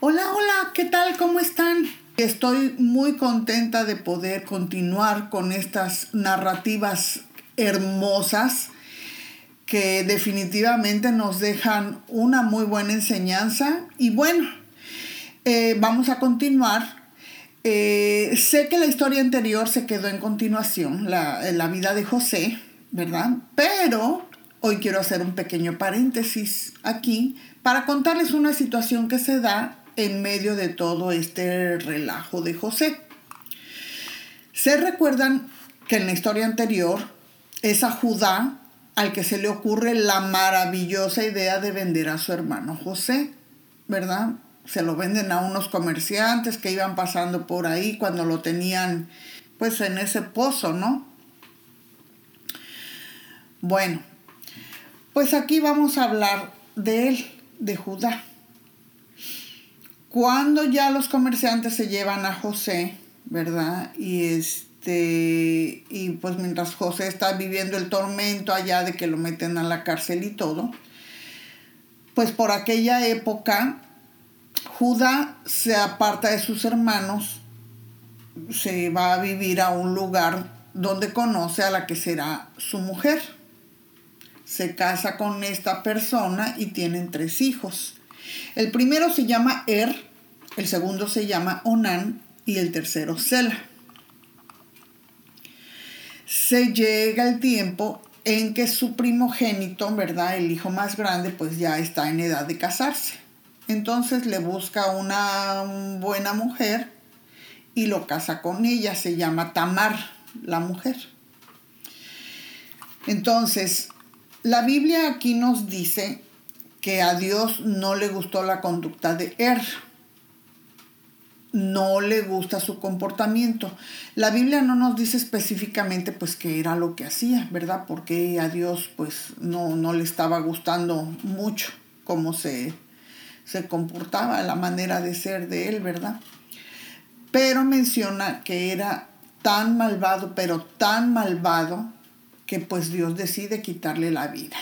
Hola, hola, ¿qué tal? ¿Cómo están? Estoy muy contenta de poder continuar con estas narrativas hermosas que definitivamente nos dejan una muy buena enseñanza. Y bueno, eh, vamos a continuar. Eh, sé que la historia anterior se quedó en continuación, la, la vida de José, ¿verdad? Pero hoy quiero hacer un pequeño paréntesis aquí para contarles una situación que se da en medio de todo este relajo de José. Se recuerdan que en la historia anterior es a Judá al que se le ocurre la maravillosa idea de vender a su hermano José, ¿verdad? Se lo venden a unos comerciantes que iban pasando por ahí cuando lo tenían pues en ese pozo, ¿no? Bueno, pues aquí vamos a hablar de él, de Judá. Cuando ya los comerciantes se llevan a José, ¿verdad? Y este y pues mientras José está viviendo el tormento allá de que lo meten a la cárcel y todo, pues por aquella época Judá se aparta de sus hermanos, se va a vivir a un lugar donde conoce a la que será su mujer. Se casa con esta persona y tienen tres hijos. El primero se llama Er, el segundo se llama Onan y el tercero Sela. Se llega el tiempo en que su primogénito, ¿verdad? El hijo más grande, pues ya está en edad de casarse. Entonces le busca una buena mujer y lo casa con ella. Se llama Tamar, la mujer. Entonces, la Biblia aquí nos dice que a Dios no le gustó la conducta de Er. No le gusta su comportamiento. La Biblia no nos dice específicamente pues qué era lo que hacía, ¿verdad? Porque a Dios pues no, no le estaba gustando mucho cómo se, se comportaba, la manera de ser de él, ¿verdad? Pero menciona que era tan malvado, pero tan malvado, que pues Dios decide quitarle la vida.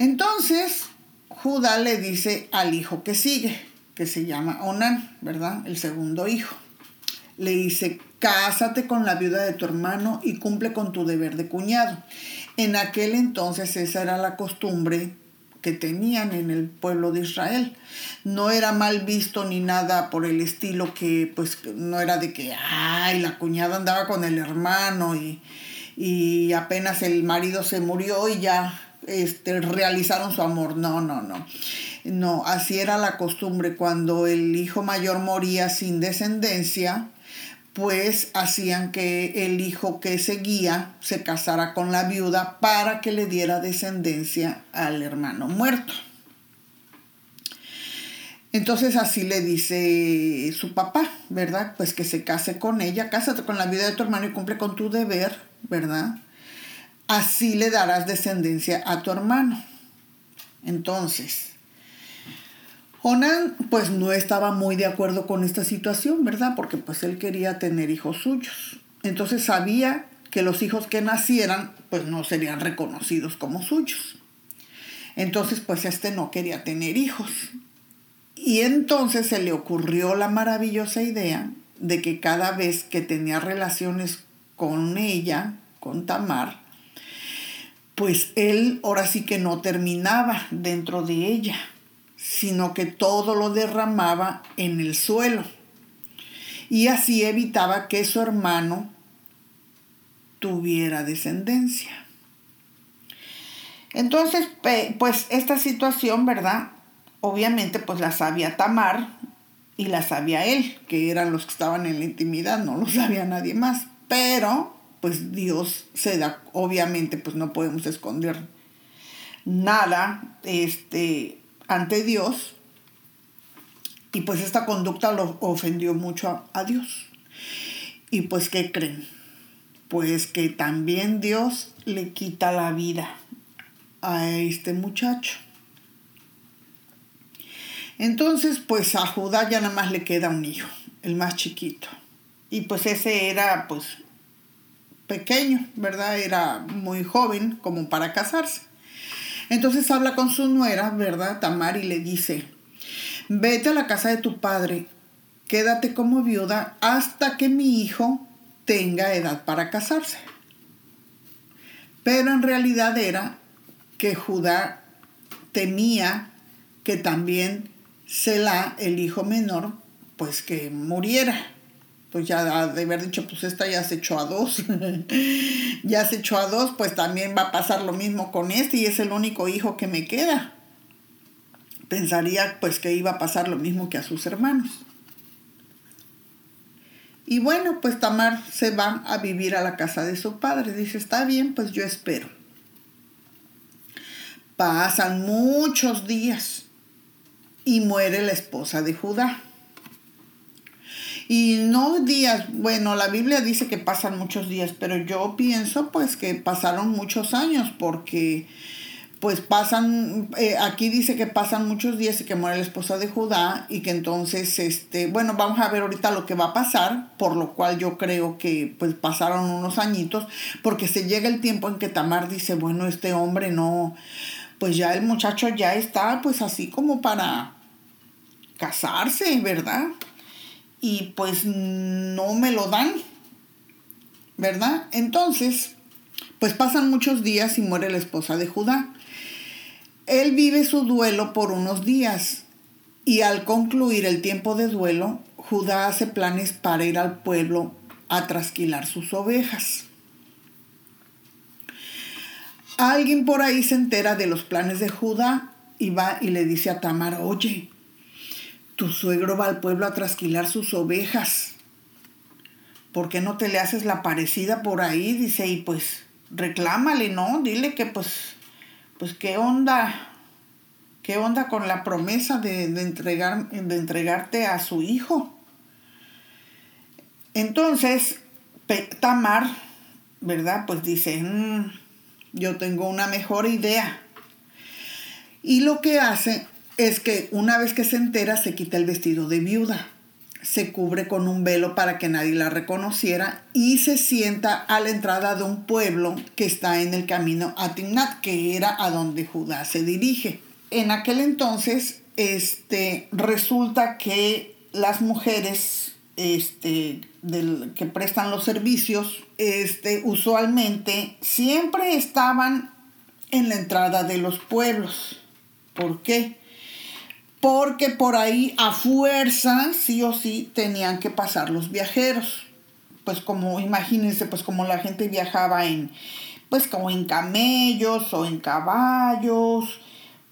Entonces, Judá le dice al hijo que sigue, que se llama Onán, ¿verdad? El segundo hijo. Le dice, cásate con la viuda de tu hermano y cumple con tu deber de cuñado. En aquel entonces esa era la costumbre que tenían en el pueblo de Israel. No era mal visto ni nada por el estilo que pues no era de que, ay, la cuñada andaba con el hermano y, y apenas el marido se murió y ya este, realizaron su amor. No, no, no. No, así era la costumbre. Cuando el hijo mayor moría sin descendencia, pues hacían que el hijo que seguía se casara con la viuda para que le diera descendencia al hermano muerto. Entonces así le dice su papá, ¿verdad? Pues que se case con ella, cásate con la viuda de tu hermano y cumple con tu deber, ¿verdad? Así le darás descendencia a tu hermano. Entonces, Jonán pues no estaba muy de acuerdo con esta situación, ¿verdad? Porque pues él quería tener hijos suyos. Entonces sabía que los hijos que nacieran pues no serían reconocidos como suyos. Entonces pues este no quería tener hijos. Y entonces se le ocurrió la maravillosa idea de que cada vez que tenía relaciones con ella, con Tamar, pues él ahora sí que no terminaba dentro de ella, sino que todo lo derramaba en el suelo. Y así evitaba que su hermano tuviera descendencia. Entonces, pues esta situación, ¿verdad? Obviamente, pues la sabía Tamar y la sabía él, que eran los que estaban en la intimidad, no lo sabía nadie más. Pero pues Dios se da, obviamente pues no podemos esconder nada este, ante Dios. Y pues esta conducta lo ofendió mucho a, a Dios. Y pues ¿qué creen? Pues que también Dios le quita la vida a este muchacho. Entonces, pues a Judá ya nada más le queda un hijo, el más chiquito. Y pues ese era pues pequeño, ¿verdad? Era muy joven como para casarse. Entonces habla con su nuera, ¿verdad? Tamar y le dice, vete a la casa de tu padre, quédate como viuda hasta que mi hijo tenga edad para casarse. Pero en realidad era que Judá temía que también Selah, el hijo menor, pues que muriera. Pues ya de haber dicho, pues esta ya se echó a dos. ya se echó a dos, pues también va a pasar lo mismo con este y es el único hijo que me queda. Pensaría pues que iba a pasar lo mismo que a sus hermanos. Y bueno, pues Tamar se va a vivir a la casa de su padre. Dice, está bien, pues yo espero. Pasan muchos días y muere la esposa de Judá. Y no días, bueno, la Biblia dice que pasan muchos días, pero yo pienso pues que pasaron muchos años porque pues pasan, eh, aquí dice que pasan muchos días y que muere la esposa de Judá y que entonces, este, bueno, vamos a ver ahorita lo que va a pasar, por lo cual yo creo que pues pasaron unos añitos, porque se llega el tiempo en que Tamar dice, bueno, este hombre no, pues ya el muchacho ya está pues así como para casarse, ¿verdad? Y pues no me lo dan, ¿verdad? Entonces, pues pasan muchos días y muere la esposa de Judá. Él vive su duelo por unos días y al concluir el tiempo de duelo, Judá hace planes para ir al pueblo a trasquilar sus ovejas. Alguien por ahí se entera de los planes de Judá y va y le dice a Tamar, oye, tu suegro va al pueblo a trasquilar sus ovejas. ¿Por qué no te le haces la parecida por ahí? Dice, y pues reclámale, ¿no? Dile que pues, pues qué onda, qué onda con la promesa de, entregar, de entregarte a su hijo. Entonces, Tamar, ¿verdad? Pues dice, mm, yo tengo una mejor idea. Y lo que hace es que una vez que se entera se quita el vestido de viuda, se cubre con un velo para que nadie la reconociera y se sienta a la entrada de un pueblo que está en el camino a Timnat, que era a donde Judá se dirige. En aquel entonces, este, resulta que las mujeres este, del, que prestan los servicios, este, usualmente siempre estaban en la entrada de los pueblos. ¿Por qué? Porque por ahí a fuerza, sí o sí, tenían que pasar los viajeros. Pues como, imagínense, pues como la gente viajaba en, pues como en camellos o en caballos,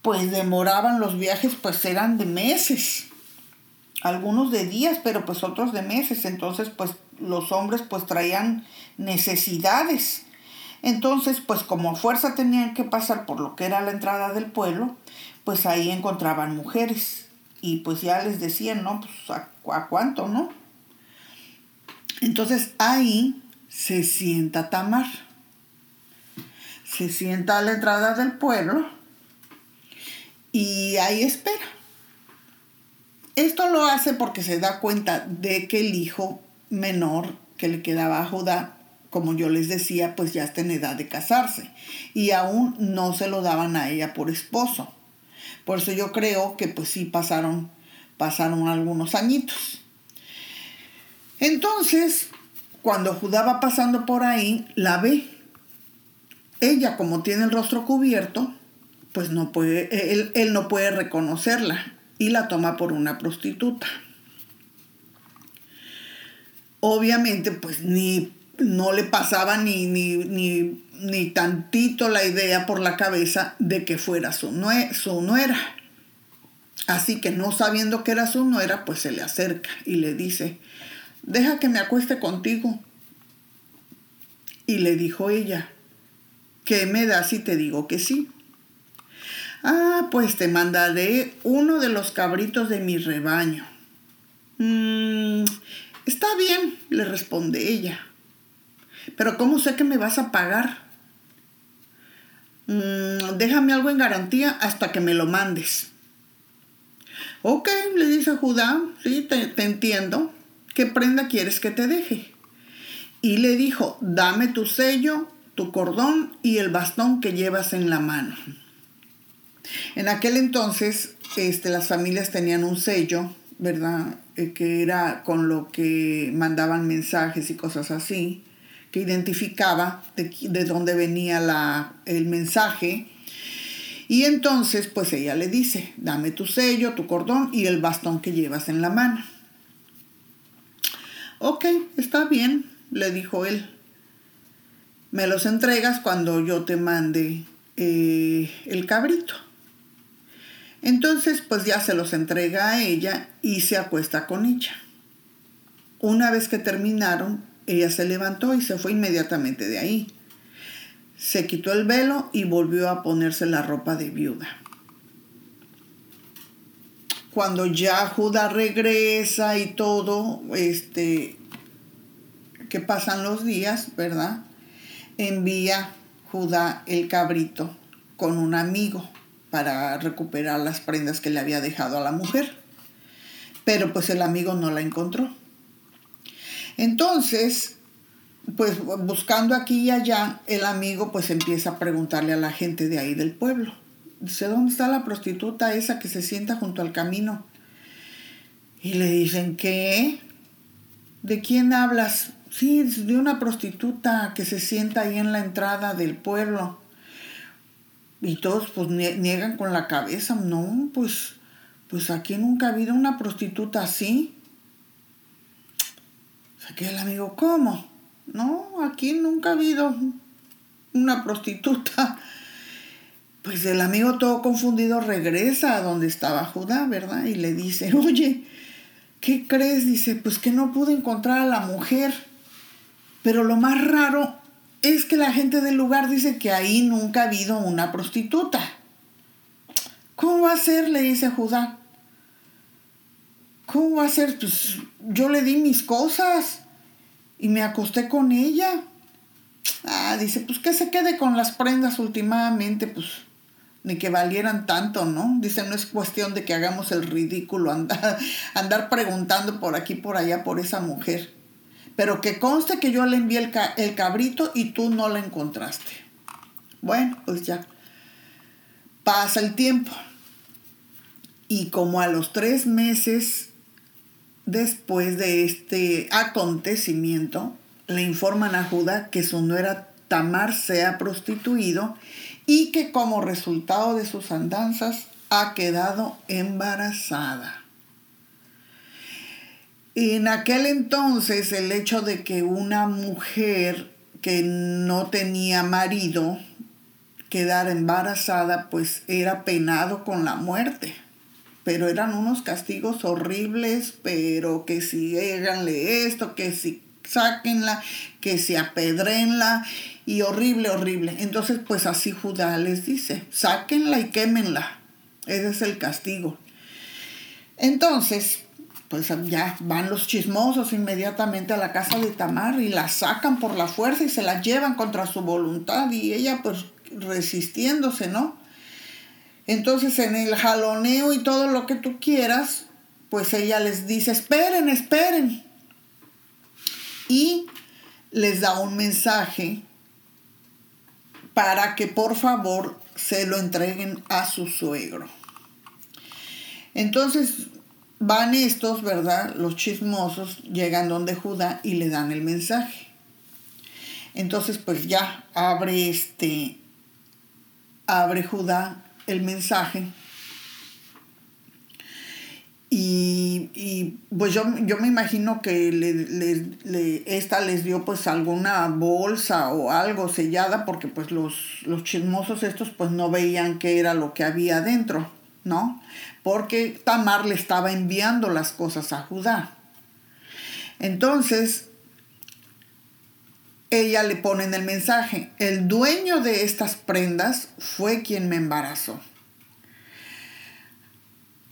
pues demoraban los viajes, pues eran de meses. Algunos de días, pero pues otros de meses. Entonces, pues los hombres pues traían necesidades. Entonces, pues como fuerza tenían que pasar por lo que era la entrada del pueblo, pues ahí encontraban mujeres y pues ya les decían, ¿no? Pues a, cuánto, ¿no? Entonces ahí se sienta Tamar. Se sienta a la entrada del pueblo y ahí espera. Esto lo hace porque se da cuenta de que el hijo menor que le quedaba a Judá, como yo les decía, pues ya está en edad de casarse y aún no se lo daban a ella por esposo. Por eso yo creo que pues sí pasaron, pasaron algunos añitos. Entonces, cuando Judá va pasando por ahí, la ve. Ella, como tiene el rostro cubierto, pues no puede, él, él no puede reconocerla y la toma por una prostituta. Obviamente, pues ni no le pasaba ni, ni, ni ni tantito la idea por la cabeza de que fuera su, su nuera. Así que no sabiendo que era su nuera, pues se le acerca y le dice, deja que me acueste contigo. Y le dijo ella, ¿qué me das si te digo que sí? Ah, pues te mandaré uno de los cabritos de mi rebaño. Mm, está bien, le responde ella. Pero ¿cómo sé que me vas a pagar? Mm, déjame algo en garantía hasta que me lo mandes. Ok, le dice Judá, sí, te, entiendo. ¿Qué prenda quieres que te deje? Y le dijo, dame tu sello, tu cordón y el bastón que llevas en la mano. En aquel entonces, este, las familias tenían un sello, ¿verdad? Eh, que era con lo que mandaban mensajes y cosas así, que identificaba de, de dónde venía la, el mensaje. Y entonces, pues ella le dice, dame tu sello, tu cordón y el bastón que llevas en la mano. Ok, está bien, le dijo él. Me los entregas cuando yo te mande eh, el cabrito. Entonces, pues ya se los entrega a ella y se acuesta con ella. Una vez que terminaron, ella se levantó y se fue inmediatamente de ahí. Se quitó el velo y volvió a ponerse la ropa de viuda. Cuando ya Judá regresa y todo, este, que pasan los días, ¿verdad? Envía Judá el cabrito con un amigo para recuperar las prendas que le había dejado a la mujer. Pero pues el amigo no la encontró. Entonces, pues buscando aquí y allá, el amigo pues empieza a preguntarle a la gente de ahí del pueblo. Dice, ¿dónde está la prostituta esa que se sienta junto al camino? Y le dicen, ¿qué? ¿De quién hablas? Sí, de una prostituta que se sienta ahí en la entrada del pueblo. Y todos pues niegan con la cabeza, no, pues, pues aquí nunca ha habido una prostituta así. Que el amigo, ¿cómo? No, aquí nunca ha habido una prostituta. Pues el amigo todo confundido regresa a donde estaba Judá, ¿verdad? Y le dice, oye, ¿qué crees? Dice, pues que no pude encontrar a la mujer. Pero lo más raro es que la gente del lugar dice que ahí nunca ha habido una prostituta. ¿Cómo va a ser? le dice Judá. ¿Cómo va a ser? Pues yo le di mis cosas y me acosté con ella. Ah, dice, pues que se quede con las prendas últimamente, pues ni que valieran tanto, ¿no? Dice, no es cuestión de que hagamos el ridículo, andar, preguntando por aquí, por allá, por esa mujer. Pero que conste que yo le envié el, el cabrito y tú no lo encontraste. Bueno, pues ya. Pasa el tiempo. Y como a los tres meses después de este acontecimiento, le informan a Judá que su nuera Tamar se ha prostituido y que como resultado de sus andanzas ha quedado embarazada. En aquel entonces el hecho de que una mujer que no tenía marido quedara embarazada, pues era penado con la muerte. Pero eran unos castigos horribles, pero que si háganle esto, que si sáquenla, que si apedrenla, y horrible, horrible. Entonces, pues así Judá les dice, sáquenla y quémenla. Ese es el castigo. Entonces, pues ya van los chismosos inmediatamente a la casa de Tamar y la sacan por la fuerza y se la llevan contra su voluntad y ella pues resistiéndose, ¿no? Entonces en el jaloneo y todo lo que tú quieras, pues ella les dice, esperen, esperen. Y les da un mensaje para que por favor se lo entreguen a su suegro. Entonces van estos, ¿verdad? Los chismosos llegan donde Judá y le dan el mensaje. Entonces, pues ya abre este, abre Judá el mensaje. Y, pues yo, yo, me imagino que le, esta les dio pues alguna bolsa o algo sellada porque pues los, los chismosos estos pues no veían qué era lo que había adentro, ¿no? porque Tamar le estaba enviando las cosas a Judá. Entonces, ella le pone en el mensaje, el dueño de estas prendas fue quien me embarazó.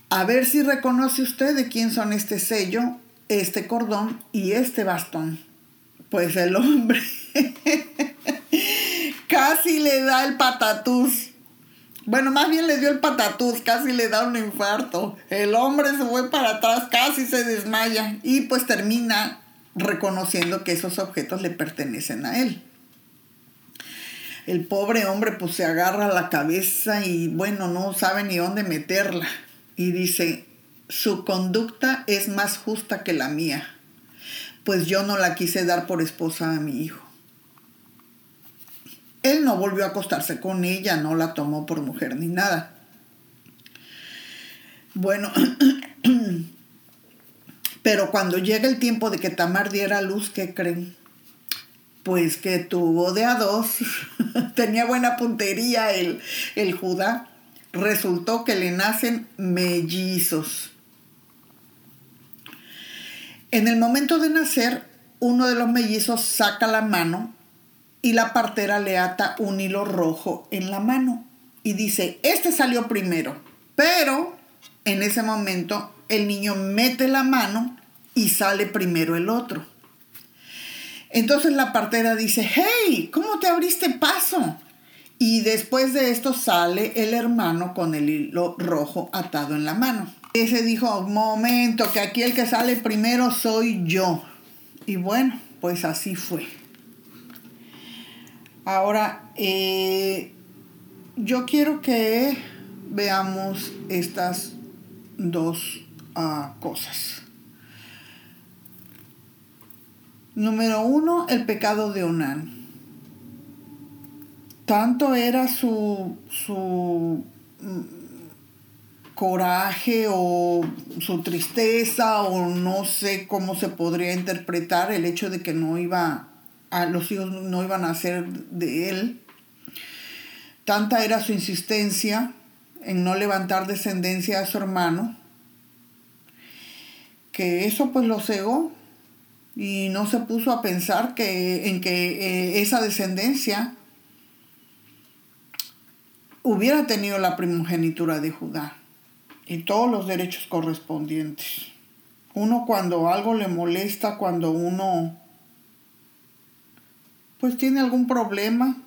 A ver si reconoce usted de quién son este sello, este cordón y este bastón. Pues el hombre casi le da el patatús bueno, más bien le dio el patatús, casi le da un infarto. El hombre se fue para atrás, casi se desmaya y pues termina reconociendo que esos objetos le pertenecen a él. el pobre hombre pues se agarra la cabeza y bueno, no sabe ni dónde meterla. Y dice, su conducta es más justa que la mía, pues yo no la quise dar por esposa a mi hijo. Él no volvió a acostarse con ella, no la tomó por mujer ni nada. Bueno, pero cuando llega el tiempo de que Tamar diera luz, ¿qué creen? Pues que tuvo de a dos, tenía buena puntería el, el Judá. Resultó que le nacen mellizos. En el momento de nacer, uno de los mellizos saca la mano y la partera le ata un hilo rojo en la mano y dice, este salió primero, pero en ese momento el niño mete la mano y sale primero el otro. Entonces la partera dice, hey, ¿cómo te abriste paso? Y después de esto sale el hermano con el hilo rojo atado en la mano. Ese dijo, momento, que aquí el que sale primero soy yo. Y bueno, pues así fue. Ahora, eh, yo quiero que veamos estas dos ah, cosas. Número uno, el pecado de Onán. Tanto era su, su mm, coraje o su tristeza o no sé cómo se podría interpretar el hecho de que no iba a los hijos no iban a ser de él. Tanta era su insistencia en no levantar descendencia a su hermano, que eso pues lo cegó y no se puso a pensar que, en que eh, esa descendencia hubiera tenido la primogenitura de Judá y todos los derechos correspondientes. Uno cuando algo le molesta, cuando uno pues tiene algún problema,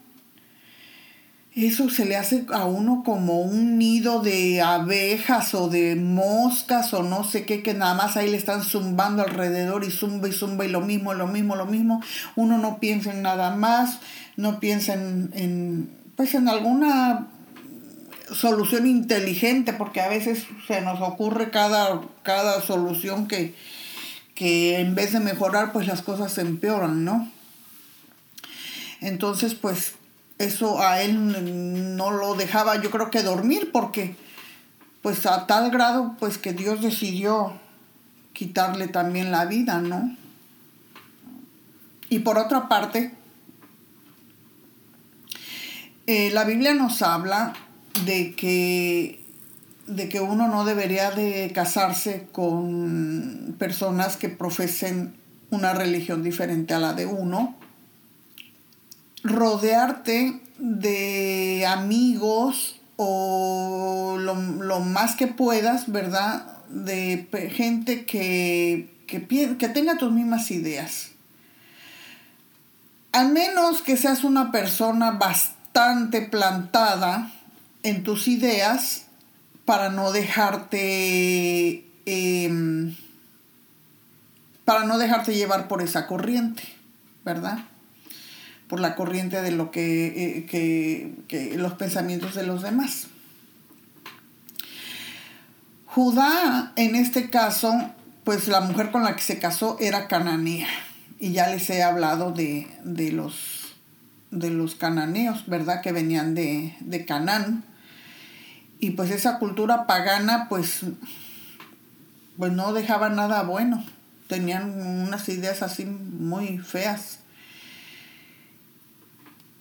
eso se le hace a uno como un nido de abejas o de moscas o no sé qué, que nada más ahí le están zumbando alrededor y zumba y zumba y lo mismo, lo mismo, lo mismo. Uno no piensa en nada más, no piensa en, pues en alguna solución inteligente, porque a veces se nos ocurre cada, cada solución que, que en vez de mejorar, pues las cosas se empeoran, ¿no? Entonces, pues eso a él no lo dejaba, yo creo que dormir, porque pues a tal grado, pues que Dios decidió quitarle también la vida, ¿no? Y por otra parte, eh, la Biblia nos habla de que, de que uno no debería de casarse con personas que profesen una religión diferente a la de uno, rodearte de amigos o lo, más que puedas, ¿verdad? De gente que, que, que tenga tus mismas ideas. Al menos que seas una persona bastante plantada en tus ideas para no dejarte em, para no dejarte llevar por esa corriente, ¿verdad? Por la corriente de lo que, eh, los pensamientos de los demás. Judá, en este caso, pues la mujer con la que se casó era cananea. Y ya les he hablado de, los, de los cananeos, ¿verdad? Que venían de, de Canaán. Y pues esa cultura pagana, pues, pues no dejaba nada bueno. Tenían unas ideas así muy feas.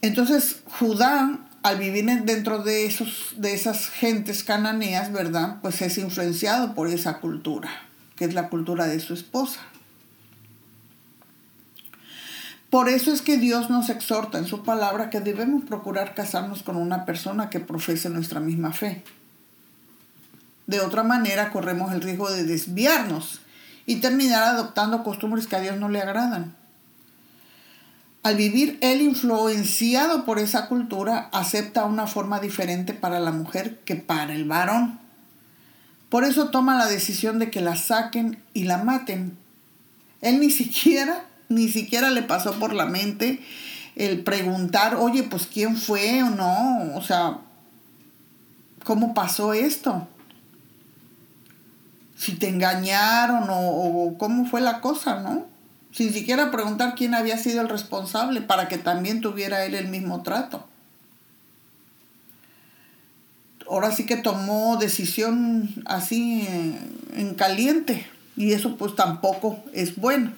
Entonces Judá, al vivir dentro de, esos, de esas gentes cananeas, ¿verdad? Pues es influenciado por esa cultura, que es la cultura de su esposa. Por eso es que Dios nos exhorta en su palabra que debemos procurar casarnos con una persona que profese nuestra misma fe. De otra manera corremos el riesgo de desviarnos y terminar adoptando costumbres que a Dios no le agradan. Al vivir él influenciado por esa cultura, acepta una forma diferente para la mujer que para el varón. Por eso toma la decisión de que la saquen y la maten. Él ni siquiera, ni siquiera le pasó por la mente el preguntar, oye, pues quién fue o no, o sea, ¿cómo pasó esto? Si te engañaron o, cómo fue la cosa, ¿no? Sin siquiera preguntar quién había sido el responsable para que también tuviera él el mismo trato. Ahora sí que tomó decisión así en caliente y eso pues tampoco es bueno.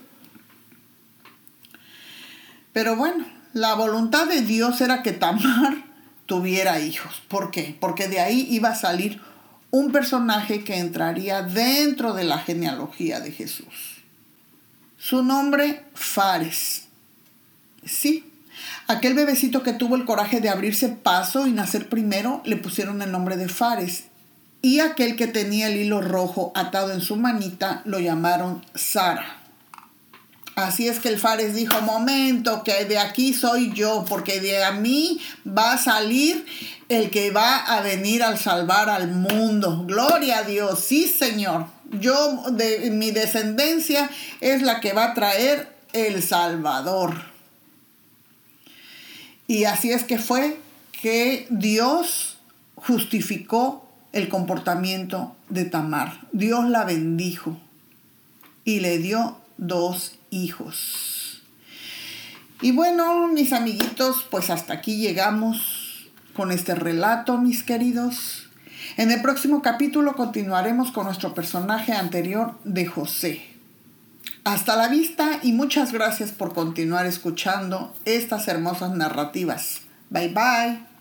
Pero bueno, la voluntad de Dios era que Tamar tuviera hijos. ¿Por qué? Porque de ahí iba a salir un personaje que entraría dentro de la genealogía de Jesús. Su nombre, Fares. Sí, aquel bebecito que tuvo el coraje de abrirse paso y nacer primero, le pusieron el nombre de Fares. Y aquel que tenía el hilo rojo atado en su manita, lo llamaron Sara. Así es que el Fares dijo, momento, que de aquí soy yo, porque de a mí va a salir el que va a venir al salvar al mundo. Gloria a Dios, sí Señor. Yo, de mi descendencia es la que va a traer el Salvador. Y así es que fue que Dios justificó el comportamiento de Tamar. Dios la bendijo y le dio dos hijos. Y bueno, mis amiguitos, pues hasta aquí llegamos con este relato, mis queridos. En el próximo capítulo continuaremos con nuestro personaje anterior de José. Hasta la vista y muchas gracias por continuar escuchando estas hermosas narrativas. Bye bye.